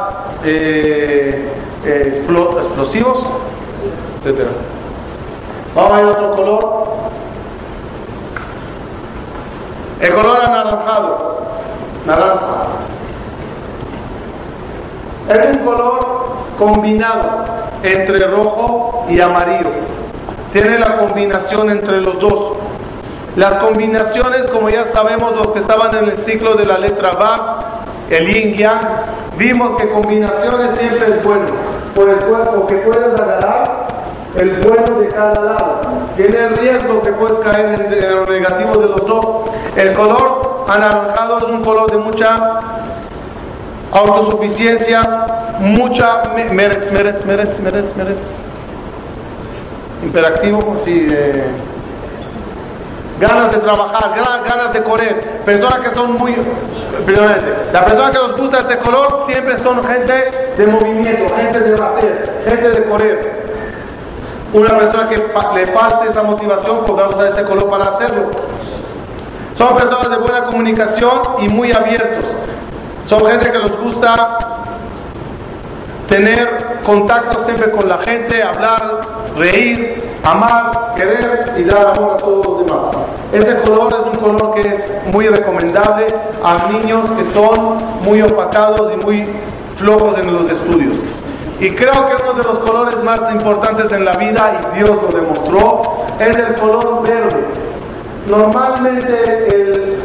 [SPEAKER 1] eh, eh, explosivos, etc. Vamos a ver otro color. El color anaranjado, naranja. Es un color combinado entre rojo y amarillo. Tiene la combinación entre los dos. Las combinaciones, como ya sabemos, los que estaban en el ciclo de la letra Ba, el yin vimos que combinaciones siempre es bueno, o que puedes agarrar el bueno de cada lado. Tiene riesgo que puedes caer en, lo negativo de los dos. El color anaranjado es un color de mucha autosuficiencia, mucha merets, merets, merets, merets, merets. Imperativo, así. Eh, ganas de trabajar, ganas de correr, personas que son muy, la persona que nos gusta ese color siempre son gente de movimiento, gente de hacer, gente de correr. Una persona que le falte esa motivación podrá usar este color para hacerlo. Son personas de buena comunicación y muy abiertos. Son gente que nos gusta tener contacto siempre con la gente, hablar, reír, amar, querer y dar amor a todos los demás. Este color es un color que es muy recomendable a niños que son muy opacados y muy flojos en los estudios. Y creo que uno de los colores más importantes en la vida, y Dios lo demostró, es el color verde. Normalmente el,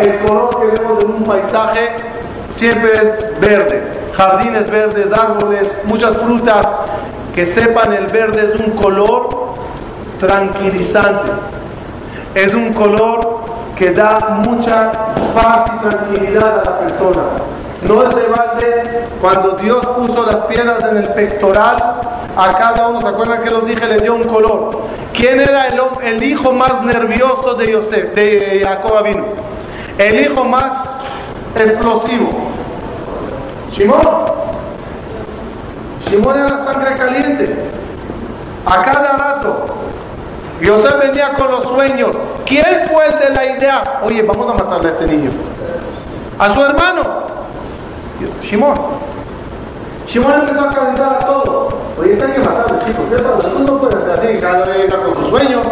[SPEAKER 1] el color que vemos en un paisaje siempre es verde. Jardines verdes, árboles, muchas frutas. Que sepan el verde es un color tranquilizante. Es un color que da mucha paz y tranquilidad a la persona. No es de balde cuando Dios puso las piedras en el pectoral a cada uno, ¿se acuerdan que los dije? Le dio un color. ¿Quién era el, hijo más nervioso de Yosef, de Jacob vino? El hijo más explosivo. Simón. Simón era sangre caliente. A cada rato. Yosef venía con los sueños. ¿Quién fue el de la idea? Oye, vamos a matarle a este niño. A su hermano. Simón. Simón empezó a calentar a todos. Oye, están que matarle, chicos. ¿Qué pasa? Tú no puedes ser así. Cada vez con sus sueños.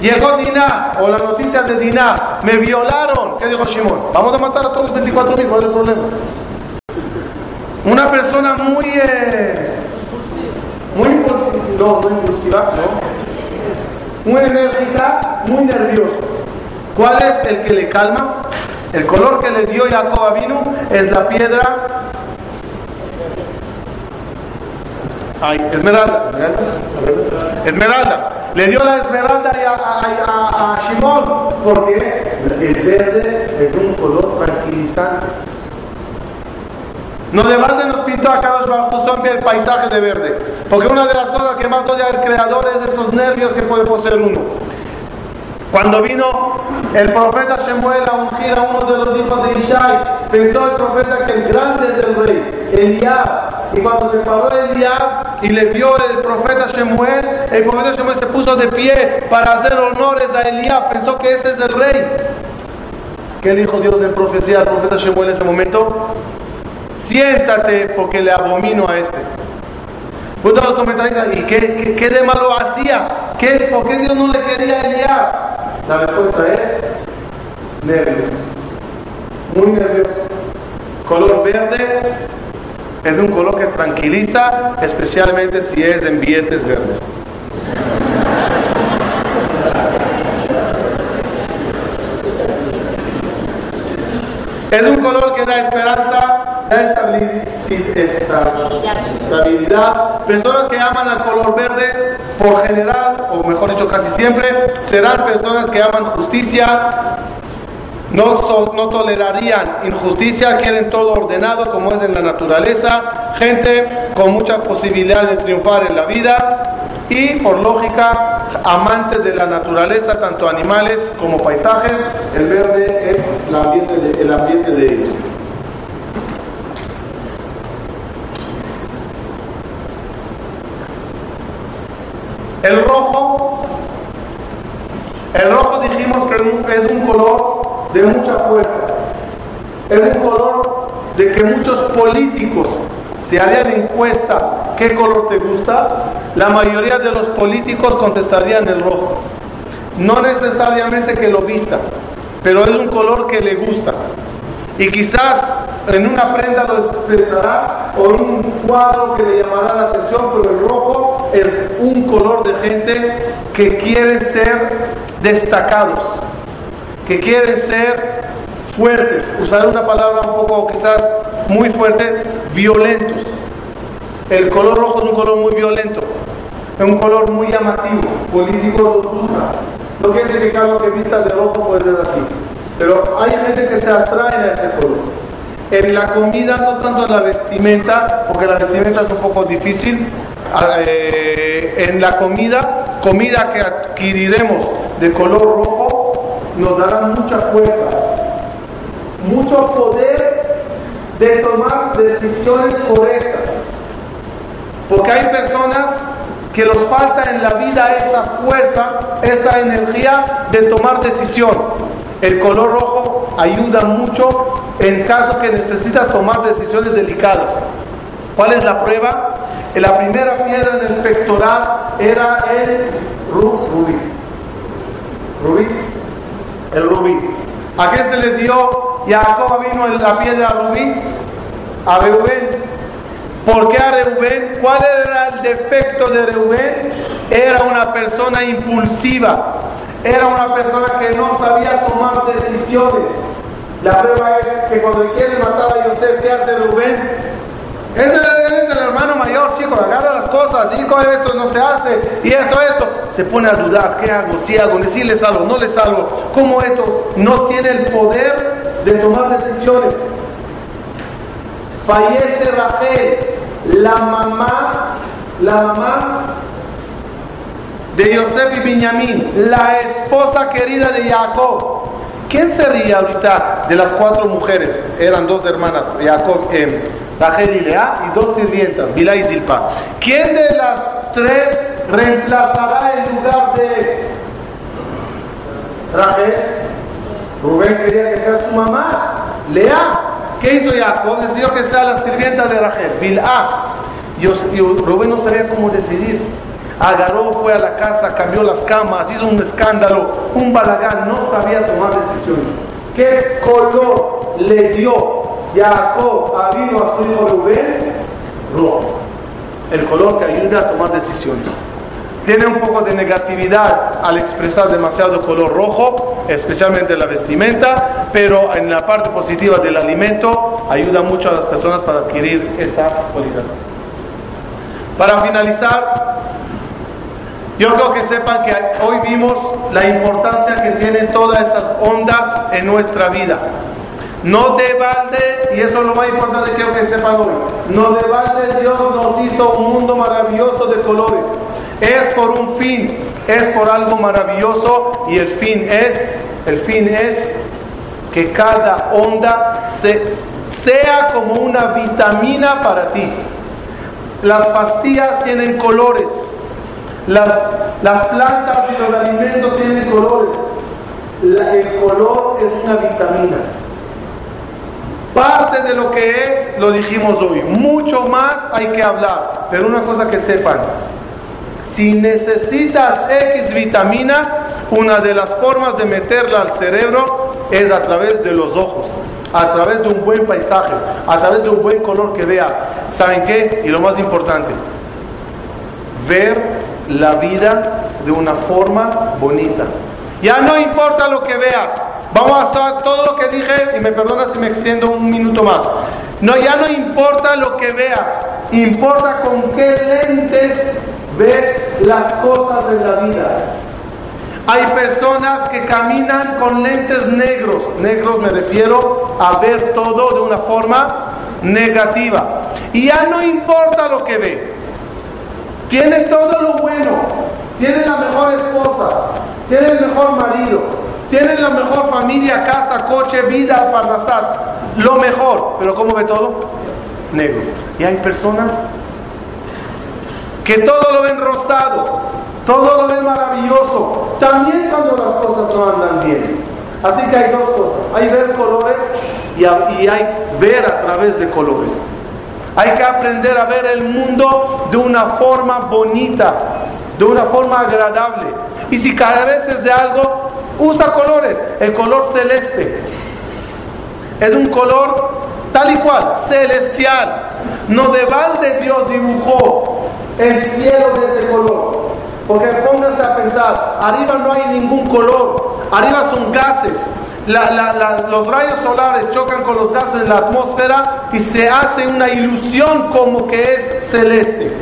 [SPEAKER 1] Llegó Diná, o las noticias de Diná, me violaron. ¿Qué dijo Simón? Vamos a matar a todos los 24 mil, ¿cuál es el problema? Una persona muy, eh, muy impulsiva, no, no impulsiva, no, muy enérgica, muy nervioso. ¿Cuál es el que le calma? El color que le dio Jacob vino es la piedra Ay, esmeralda, esmeralda. Le dio la esmeralda a, a, Shimon porque el verde es un color tranquilizante. No de balde nos pintó a Carlos Bartosón el paisaje de verde. Porque una de las cosas que más odia el creador es esos nervios que puede poseer uno. Cuando vino el profeta Shemuel a ungir a uno de los hijos de Ishai, pensó el profeta que el grande es el rey, Eliab. Y cuando se paró Eliab y le vio el profeta Shemuel, el profeta Shemuel se puso de pie para hacer honores a Eliab. Pensó que ese es el rey. ¿Qué dijo Dios en profecía al profeta Shemuel en ese momento? Siéntate porque le abomino a este. Puta los comentaristas, ¿y qué, qué, de malo hacía? ¿Qué, ¿Por qué Dios no le quería Eliab? La respuesta es nervios. Muy nervioso. Color verde es un color que tranquiliza, especialmente si es en billetes verdes. Es un color que da esperanza, estabilidad. Personas que aman al color verde, por general, o mejor dicho casi siempre, serán personas que aman justicia, no, no, tolerarían injusticia, quieren todo ordenado como es en la naturaleza, gente con mucha posibilidad de triunfar en la vida y por lógica amantes de la naturaleza, tanto animales como paisajes, el verde es el ambiente el ambiente de ellos. El rojo, el rojo dijimos que es un color de mucha fuerza. Es un color de que muchos políticos, si harían encuesta qué color te gusta, la mayoría de los políticos contestarían el rojo. No necesariamente que lo vista, pero es un color que le gusta. Y quizás en una prenda lo expresará o en un cuadro que le llamará la atención, pero el rojo es un color de gente que quiere ser destacados, que quieren ser fuertes, usar una palabra un poco quizás muy fuerte, violentos. El color rojo es un color muy violento, es un color muy llamativo, político lo usa. No quiere decir que cada que vista de rojo puede ser así, pero hay gente que se atrae a ese color. En la comida, no tanto en la vestimenta, porque la vestimenta es un poco difícil. Eh, en la comida, comida que adquiriremos de color rojo, nos dará mucha fuerza, mucho poder de tomar decisiones correctas. Porque hay personas que nos falta en la vida esa fuerza, esa energía de tomar decisión. El color rojo ayuda mucho en caso que necesitas tomar decisiones delicadas. ¿Cuál es la prueba? La primera piedra en el pectoral era el rubí. Rubí el rubí. ¿A qué se le dio Jacob vino la piedra rubí? A Reubén. ¿Por qué a Reubén? ¿Cuál era el defecto de Reubén? Era una persona impulsiva. Era una persona que no sabía tomar decisiones. La prueba es que cuando quiere matar a Yosef, ¿qué hace Rubén? Es el, es el hermano mayor chicos, agarra las cosas, digo esto no se hace, y esto, esto. Se pone a dudar, ¿qué hago? Si hago, si le salgo, no le salgo. ¿Cómo esto no tiene el poder de tomar decisiones? Fallece Rafael, la mamá, la mamá de Yosef y Benjamín, la esposa querida de Jacob. ¿Quién sería ahorita de las cuatro mujeres? Eran dos hermanas, Jacob, eh, y Lea, y dos sirvientas, Bilá y Zilpa. ¿Quién de las tres reemplazará el lugar de Rachel? Rubén quería que sea su mamá. Lea, ¿qué hizo Jacob? Decidió que sea la sirvienta de Rachel, Bilá. Y Rubén no sabía cómo decidir agarró, fue a la casa, cambió las camas, hizo un escándalo, un balagán, no sabía tomar decisiones. ¿Qué color le dio Jacob a vino a su hijo Rubén? Rojo. El color que ayuda a tomar decisiones. Tiene un poco de negatividad al expresar demasiado color rojo, especialmente la vestimenta, pero en la parte positiva del alimento ayuda mucho a las personas para adquirir esa cualidad. Para finalizar, yo creo que sepan que hoy vimos la importancia que tienen todas esas ondas en nuestra vida. No de balde, y eso es lo más importante que quiero que sepan hoy, no de balde Dios nos hizo un mundo maravilloso de colores. Es por un fin, es por algo maravilloso y el fin es, el fin es que cada onda sea como una vitamina para ti. Las pastillas tienen colores, las, las plantas y los alimentos tienen colores. el color es una vitamina. Parte de lo que es, lo dijimos hoy. Mucho más hay que hablar. Pero una cosa que sepan. Si necesitas X vitamina, una de las formas de meterla al cerebro es a través de los ojos, a través de un buen paisaje, a través de un buen color que veas. ¿Saben qué? Y lo más importante, ver la vida de una forma bonita. Ya no importa lo que veas. Vamos a hacer todo lo que dije y me perdona si me extiendo un minuto más. No, ya no importa lo que veas. Importa con qué lentes ves las cosas de la vida. Hay personas que caminan con lentes negros. Negros me refiero a ver todo de una forma negativa. Y ya no importa lo que ve. Tiene todo lo bueno, tiene la mejor esposa, tiene el mejor marido, tiene la mejor familia, casa, coche, vida, parnasar, lo mejor, pero ¿cómo ve todo? Negro. Y hay personas que todo lo ven rosado, todo lo ven maravilloso, también cuando las cosas no andan bien. Así que hay dos cosas, hay ver colores y hay ver a través de colores. Hay que aprender a ver el mundo de una forma bonita, de una forma agradable. Y si careces de algo, usa colores. El color celeste es un color tal y cual, celestial. No de balde Dios dibujó el cielo de ese color. Porque pónganse a pensar, arriba no hay ningún color, arriba son gases, los rayos solares chocan con los gases de la atmósfera y se hace una ilusión como que es celeste.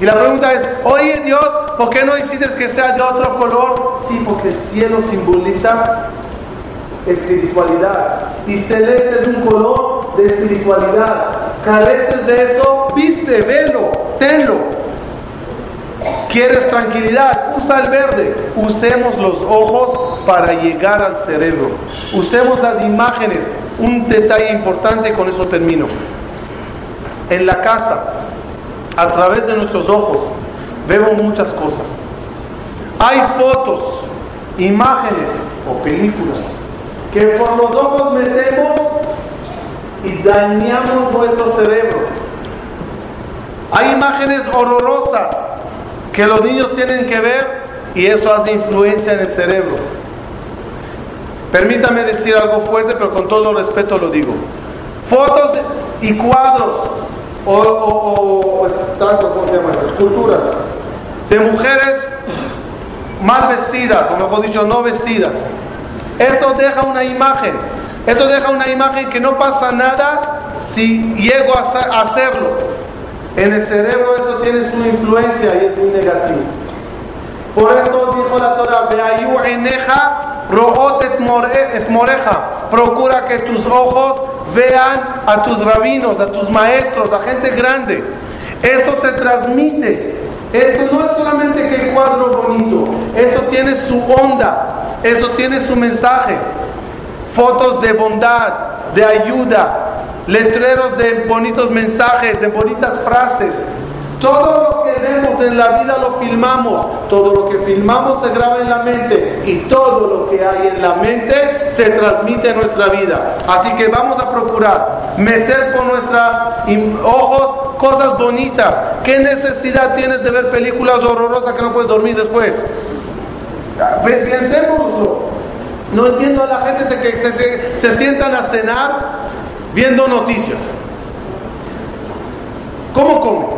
[SPEAKER 1] Y la pregunta es, oye Dios, ¿por qué no hiciste que sea de otro color? Sí, porque el cielo simboliza espiritualidad. Y celeste es un color de espiritualidad. Careces de eso, viste, velo, tenlo. ¿Quieres tranquilidad? Usa el verde. Usemos los ojos para llegar al cerebro. Usemos las imágenes. Un detalle importante, con eso termino. En la casa, a través de nuestros ojos, vemos muchas cosas. Hay fotos, imágenes o películas que por los ojos metemos y dañamos nuestro cerebro. Hay imágenes horrorosas que los niños tienen que ver y eso hace influencia en el cerebro. Permítame decir algo fuerte, pero con todo respeto lo digo. Fotos y cuadros o, o, ¿cómo se llama? Esculturas de mujeres mal vestidas, o mejor dicho, no vestidas. Esto deja una imagen. Esto deja una imagen que no pasa nada si llego a hacerlo. En el cerebro eso tiene su influencia y es muy negativo. Por eso dijo la Torah, Beayu eneja, root moreja. Procura que tus ojos vean a tus rabinos, a tus maestros, a gente grande. Eso se transmite. Eso no es solamente que cuadro bonito, eso tiene su onda, eso tiene su mensaje. Fotos de bondad, de ayuda, letreros de bonitos mensajes, de bonitas frases. Todo lo que vemos en la vida lo filmamos, todo lo que filmamos se graba en la mente y todo lo que hay en la mente se transmite en nuestra vida. Así que vamos a procurar meter con nuestros ojos cosas bonitas. ¿Qué necesidad tienes de ver películas horrorosas que no puedes dormir después? Pensémoslo. No entiendo a la gente que se, se, se sientan a cenar viendo noticias. ¿Cómo comen?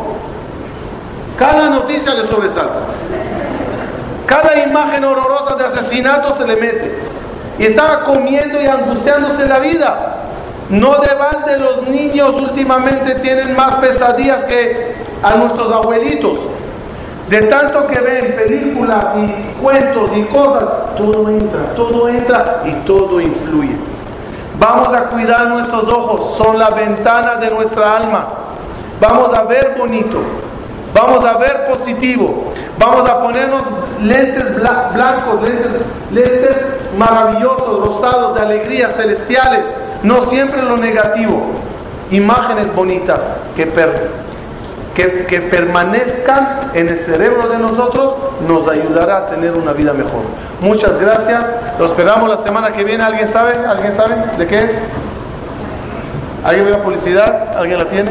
[SPEAKER 1] Cada noticia le sobresalta. Cada imagen horrorosa de asesinato se le mete. Y estaba comiendo y angustiándose la vida. No de balde los niños últimamente tienen más pesadillas que a nuestros abuelitos. De tanto que ven películas y cuentos y cosas, todo entra, todo entra y todo influye. Vamos a cuidar nuestros ojos, son la ventana de nuestra alma. Vamos a ver bonito, vamos a ver positivo, vamos a ponernos lentes blancos, lentes, lentes maravillosos, rosados, de alegría, celestiales, no siempre lo negativo, imágenes bonitas que, que, que permanezcan en el cerebro de nosotros nos ayudará a tener una vida mejor. Muchas gracias, lo esperamos la semana que viene, ¿alguien sabe? ¿Alguien sabe de qué es? ¿Alguien ve la publicidad? ¿Alguien la tiene?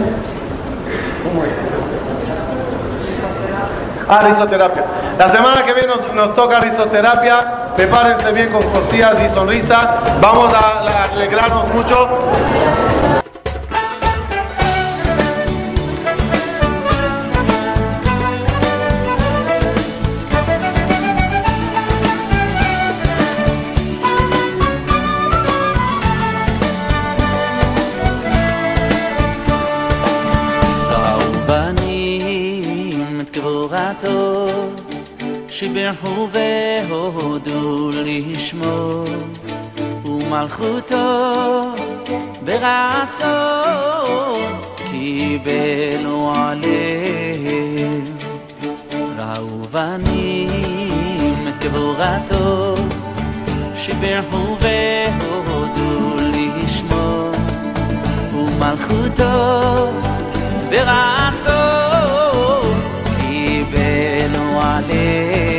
[SPEAKER 1] ¿Cómo es? Ah, risoterapia. La semana que viene nos, toca risoterapia. Prepárense bien con costillas y sonrisa. Vamos a alegrarnos mucho.
[SPEAKER 2] שיבחו והודו לשמו ומלכותו ברצון קיבלו עליהם. ראו בנים את גבורתו שיבחו והודו לשמו ומלכותו ברצון জানে